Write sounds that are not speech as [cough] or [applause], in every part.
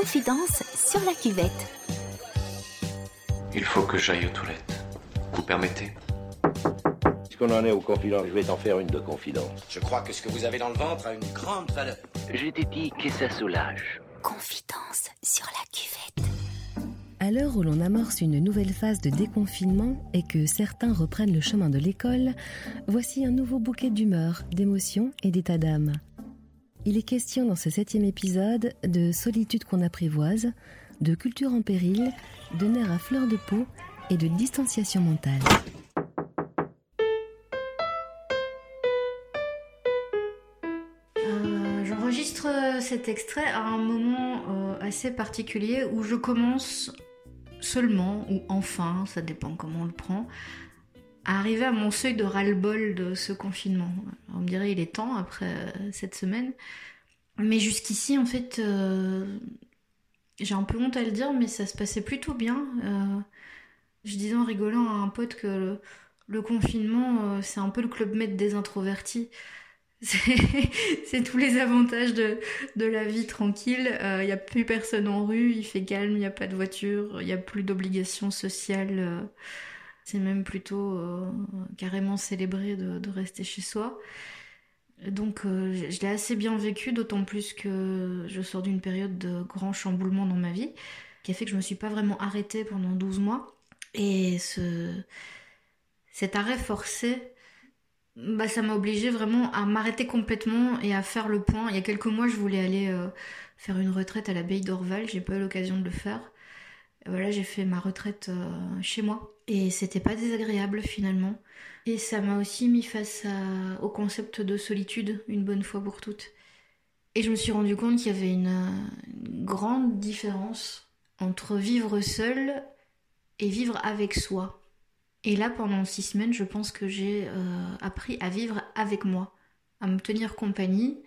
Confidence sur la cuvette. Il faut que j'aille aux toilettes. Vous permettez? Puisqu'on en est aux confidences, je vais t'en faire une de confidence. Je crois que ce que vous avez dans le ventre a une grande valeur. Je t'ai dit que ça soulage. Confidence sur la cuvette. À l'heure où l'on amorce une nouvelle phase de déconfinement et que certains reprennent le chemin de l'école, voici un nouveau bouquet d'humeur, d'émotions et d'état d'âme. Il est question dans ce septième épisode de solitude qu'on apprivoise, de culture en péril, de nerfs à fleur de peau et de distanciation mentale. Euh, J'enregistre cet extrait à un moment euh, assez particulier où je commence seulement, ou enfin, ça dépend comment on le prend, à arriver à mon seuil de ras-le-bol de ce confinement. On me dirait il est temps après euh, cette semaine. Mais jusqu'ici, en fait, euh, j'ai un peu honte à le dire, mais ça se passait plutôt bien. Euh, je disais en rigolant à un pote que le, confinement, c'est un peu le club med des introvertis. [laughs] C'est tous les avantages de, de la vie tranquille. Il n'y a plus personne en rue, il fait calme, il n'y a pas de voiture, il n'y a plus d'obligations sociales. C'est même plutôt euh, carrément célébré de, rester chez soi. Donc euh, je je l'ai assez bien vécu, d'autant plus que je sors d'une période de grand chamboulement dans ma vie, qui a fait que je me suis pas vraiment arrêtée pendant 12 mois. Et ce, cet arrêt forcé, bah, ça m'a obligée vraiment à m'arrêter complètement et à faire le point. Il y a quelques mois, je voulais aller euh, faire une retraite à l'abbaye d'Orval, j'ai pas eu l'occasion de le faire. Voilà, j'ai fait ma retraite euh, chez moi. Et c'était pas désagréable finalement. Et ça m'a aussi mis face au concept de solitude, une bonne fois pour toutes. Et je me suis rendu compte qu'il y avait une, une grande différence entre vivre seul et vivre avec soi. Et là, pendant six semaines, je pense que j'ai euh, appris à vivre avec moi, à me tenir compagnie,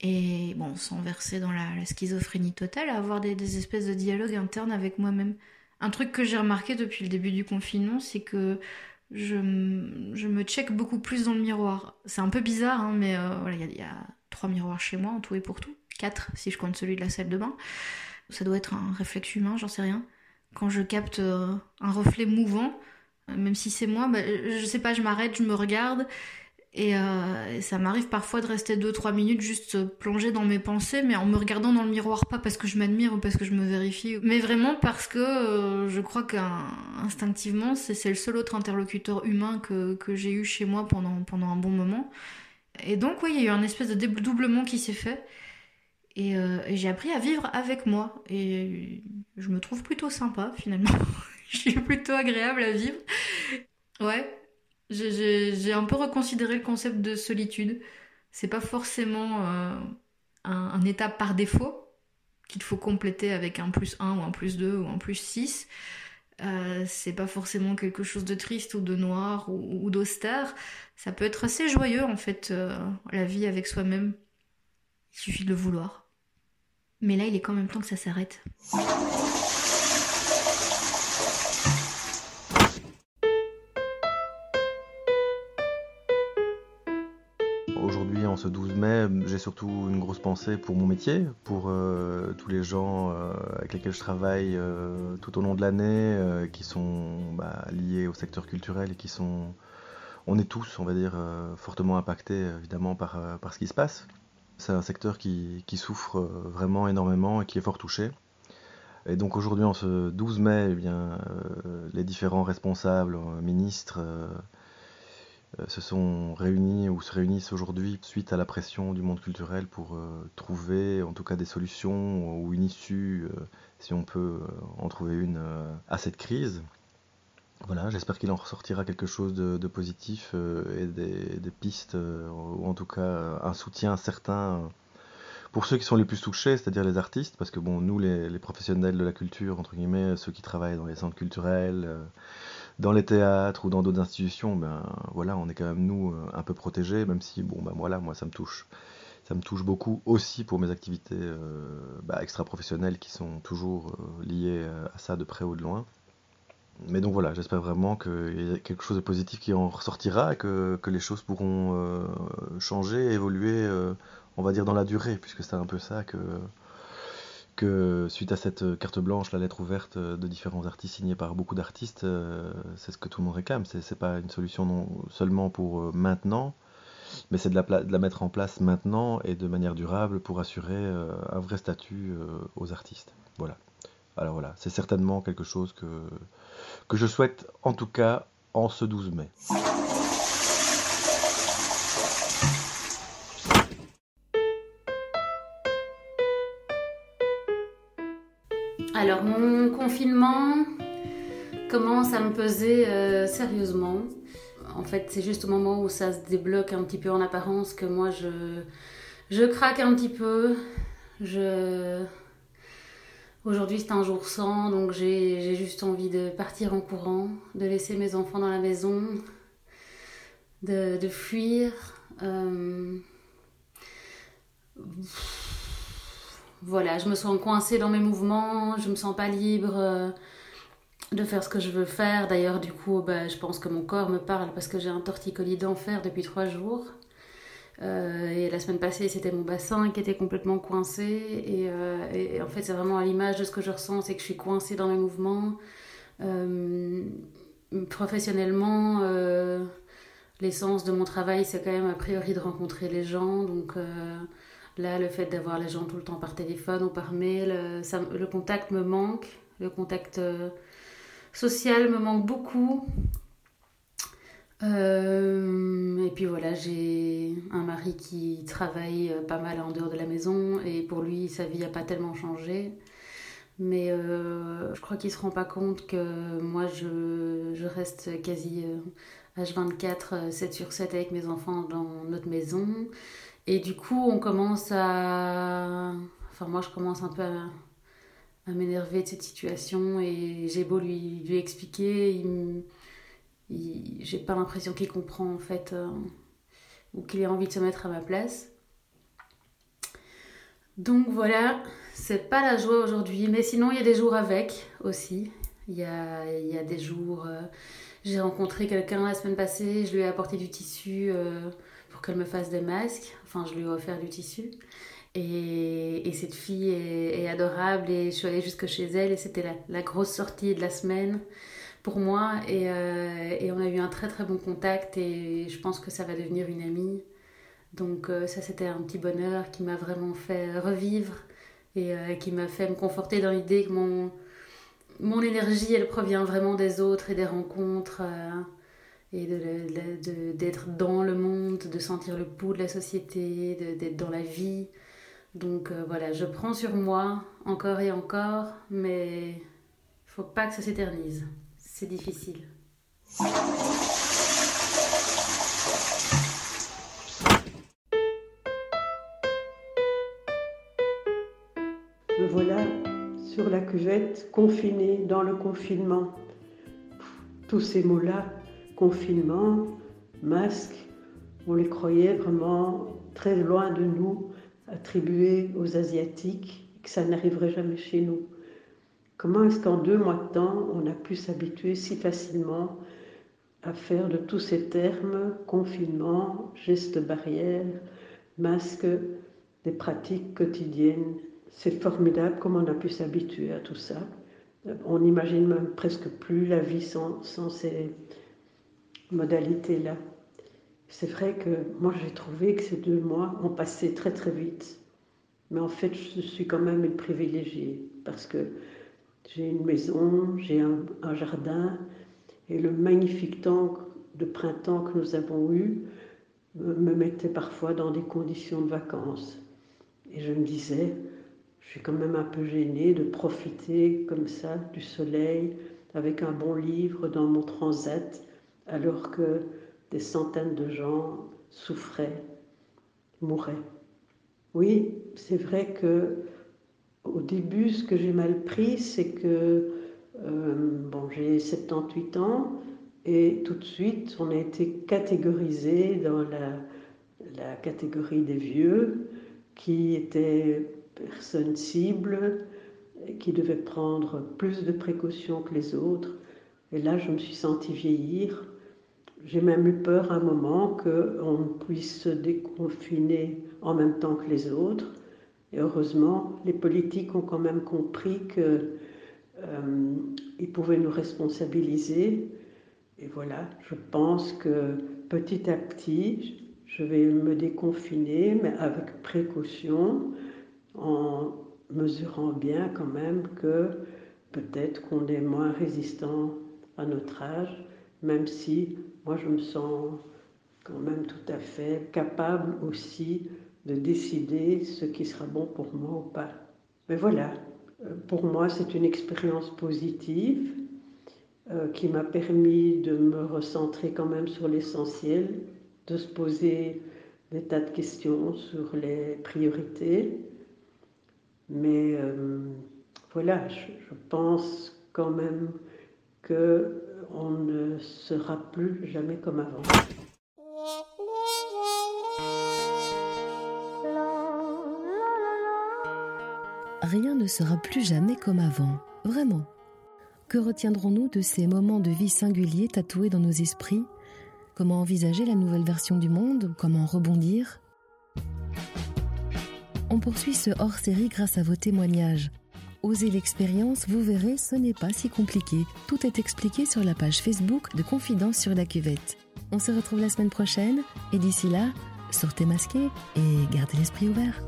et bon, sans verser dans la, schizophrénie totale, à avoir des, espèces de dialogues internes avec moi-même. Un truc que j'ai remarqué depuis le début du confinement, c'est que je, me check beaucoup plus dans le miroir. C'est un peu bizarre, hein, mais euh, voilà, il y, a- trois miroirs chez moi, en tout et pour tout. Quatre, si je compte celui de la salle de bain. Ça doit être un réflexe humain, j'en sais rien. Quand je capte euh, un reflet mouvant, euh, même si c'est moi, bah, je sais pas, je m'arrête, je me regarde. Et, euh, et ça m'arrive parfois de rester 2-3 minutes juste euh, plongée dans mes pensées, mais en me regardant dans le miroir, pas parce que je m'admire ou parce que je me vérifie, mais vraiment parce que euh, je crois qu'instinctivement, c'est le seul autre interlocuteur humain que, que j'ai eu chez moi pendant, pendant un bon moment. Et donc, oui, il y a eu un espèce de dédoublement qui s'est fait. Et, et j'ai appris à vivre avec moi. Et je me trouve plutôt sympa, finalement. [laughs] je suis plutôt agréable à vivre. Ouais, j'ai- un peu reconsidéré le concept de solitude. C'est pas forcément euh, un, un état par défaut qu'il faut compléter avec un plus 1 ou un plus 2 ou un plus 6. Euh, c'est pas forcément quelque chose de triste ou de noir ou, ou d'austère. Ça peut être assez joyeux en fait, euh, la vie avec soi-même. Il suffit de le vouloir. Mais là, il est quand même temps que ça s'arrête. Aujourd'hui, en ce 12 mai, j'ai surtout une grosse pensée pour mon métier, pour euh, tous les gens euh, avec lesquels je travaille euh, tout au long de l'année, qui sont bah, liés au secteur culturel et qui sont, on est tous, on va dire, fortement impactés évidemment par, ce qui se passe. C'est un secteur qui, souffre vraiment énormément et qui est fort touché. Et donc aujourd'hui, en ce 12 mai, eh les différents responsables, ministres, se sont réunis ou se réunissent aujourd'hui suite à la pression du monde culturel pour euh, trouver en tout cas des solutions ou une issue, euh, si on peut euh, en trouver une, euh, à cette crise. Voilà, j'espère qu'il en ressortira quelque chose de, positif euh, et des, pistes, euh, ou en tout cas euh, un soutien certain euh, pour ceux qui sont les plus touchés, c'est-à-dire les artistes, parce que bon, nous, les, les professionnels de la culture, entre guillemets, ceux qui travaillent dans les centres culturels, euh, dans les théâtres ou dans d'autres institutions, ben voilà, on est quand même nous euh, un peu protégés, même si bon ben voilà, moi ça me touche. Ça me touche beaucoup aussi pour mes activités euh, bah, extra-professionnelles qui sont toujours euh, liées euh, à ça de près ou de loin. Mais donc voilà, j'espère vraiment qu'il y a quelque chose de positif qui en ressortira, que, que les choses pourront euh, changer, évoluer, on va dire dans la durée, puisque c'est un peu ça que, puisque suite à cette carte blanche, la lettre ouverte de différents artistes signés par beaucoup d'artistes, c'est ce que tout le monde réclame. C'est, c'est pas une solution seulement pour maintenant, mais c'est de la, mettre en place maintenant et de manière durable pour assurer un vrai statut aux artistes. Voilà. Alors voilà, c'est certainement quelque chose que, que je souhaite en tout cas en ce 12 mai. Alors mon confinement commence à me peser euh, sérieusement. En fait, c'est juste au moment où ça se débloque un petit peu en apparence que moi je, je craque un petit peu. Je... Aujourd'hui c'est un jour sans, donc j'ai juste envie de partir en courant, de laisser mes enfants dans la maison, de, de fuir. Euh, voilà, je me sens coincée dans mes mouvements, je me sens pas libre euh, de faire ce que je veux faire. D'ailleurs, du coup, bah, je pense que mon corps me parle parce que j'ai un torticolis d'enfer depuis trois jours. Euh, et la semaine passée, c'était mon bassin qui était complètement coincé. Et, euh, en fait, c'est vraiment à l'image de ce que je ressens, c'est que je suis coincée dans mes mouvements. professionnellement, l'essence de mon travail, c'est quand même a priori de rencontrer les gens. Donc Là, le fait d'avoir les gens tout le temps par téléphone ou par mail, euh, le contact me manque. Le contact euh, social me manque beaucoup. Euh, et puis voilà, j'ai un mari qui travaille pas mal en dehors de la maison et pour lui, sa vie n'a pas tellement changé. Mais je crois qu'il ne se rend pas compte que moi, je, je reste quasi H24, 7 sur 7 avec mes enfants dans notre maison. Et du coup, on commence à. Enfin, moi, je commence un peu à, m'énerver de cette situation et j'ai beau lui, lui expliquer, j'ai pas l'impression qu'il comprend en fait euh, ou qu'il a envie de se mettre à ma place. Donc voilà, c'est pas la joie aujourd'hui, mais sinon il y a des jours avec aussi. Il y a, il y a des jours. Euh, j'ai rencontré quelqu'un la semaine passée, je lui ai apporté du tissu. Euh, qu'elle me fasse des masques. Enfin, je lui ai offert du tissu. Et, et cette fille est, adorable et je suis allée jusque chez elle et c'était la, grosse sortie de la semaine pour moi et, euh, et, on a eu un très très bon contact et je pense que ça va devenir une amie. Donc euh, ça c'était un petit bonheur qui m'a vraiment fait revivre et euh, qui m'a fait me conforter dans l'idée que mon, mon énergie elle provient vraiment des autres et des rencontres et d'être de, dans le monde, de sentir le pouls de la société, d'être dans la vie. Donc euh, voilà, je prends sur moi encore et encore, mais il faut pas que ça s'éternise. C'est difficile. Me voilà sur la cuvette, confinée dans le confinement. Tous ces mots-là, confinement, masque, on les croyait vraiment très loin de nous, attribués aux Asiatiques, que ça n'arriverait jamais chez nous. Comment est-ce qu'en deux mois de temps, on a pu s'habituer si facilement à faire de tous ces termes, confinement, gestes barrières, masque, des pratiques quotidiennes? C'est formidable comment on a pu s'habituer à tout ça. On n'imagine même presque plus la vie sans ces, modalité-là. C'est vrai que moi j'ai trouvé que ces deux mois ont passé très très vite. Mais en fait, je suis quand même une privilégiée parce que j'ai une maison, j'ai un, jardin et le magnifique temps de printemps que nous avons eu me mettait parfois dans des conditions de vacances. Et je me disais, je suis quand même un peu gênée de profiter comme ça du soleil avec un bon livre dans mon transat alors que des centaines de gens souffraient, mouraient. Oui, c'est vrai que au début, ce que j'ai mal pris, c'est que euh, bon, j'ai 78 ans et tout de suite, on a été catégorisé dans la, catégorie des vieux qui étaient personnes cibles, qui devaient prendre plus de précautions que les autres. Et là, je me suis sentie vieillir j'ai même eu peur un moment qu'on puisse se déconfiner en même temps que les autres, Et heureusement, les politiques ont quand même compris qu'ils euh, pouvaient nous responsabiliser. Et voilà, je pense que petit à petit, je vais me déconfiner, mais avec précaution, en mesurant bien quand même que peut-être qu'on est moins résistant à notre âge, même si moi je me sens quand même tout à fait capable aussi de décider ce qui sera bon pour moi ou pas. Mais voilà, euh, pour moi c'est une expérience positive euh, qui m'a permis de me recentrer quand même sur l'essentiel, de se poser des tas de questions sur les priorités. Mais euh, voilà, je, pense quand même que on ne sera plus jamais comme avant. Rien ne sera plus jamais comme avant, vraiment. Que retiendrons-nous de ces moments de vie singuliers tatoués dans nos esprits? Comment envisager la nouvelle version du monde? Comment rebondir? On poursuit ce hors-série grâce à vos témoignages. Osez l'expérience, vous verrez, ce n'est pas si compliqué. Tout est expliqué sur la page Facebook de Confidence sur la cuvette. On se retrouve la semaine prochaine et d'ici là, sortez masqué et gardez l'esprit ouvert.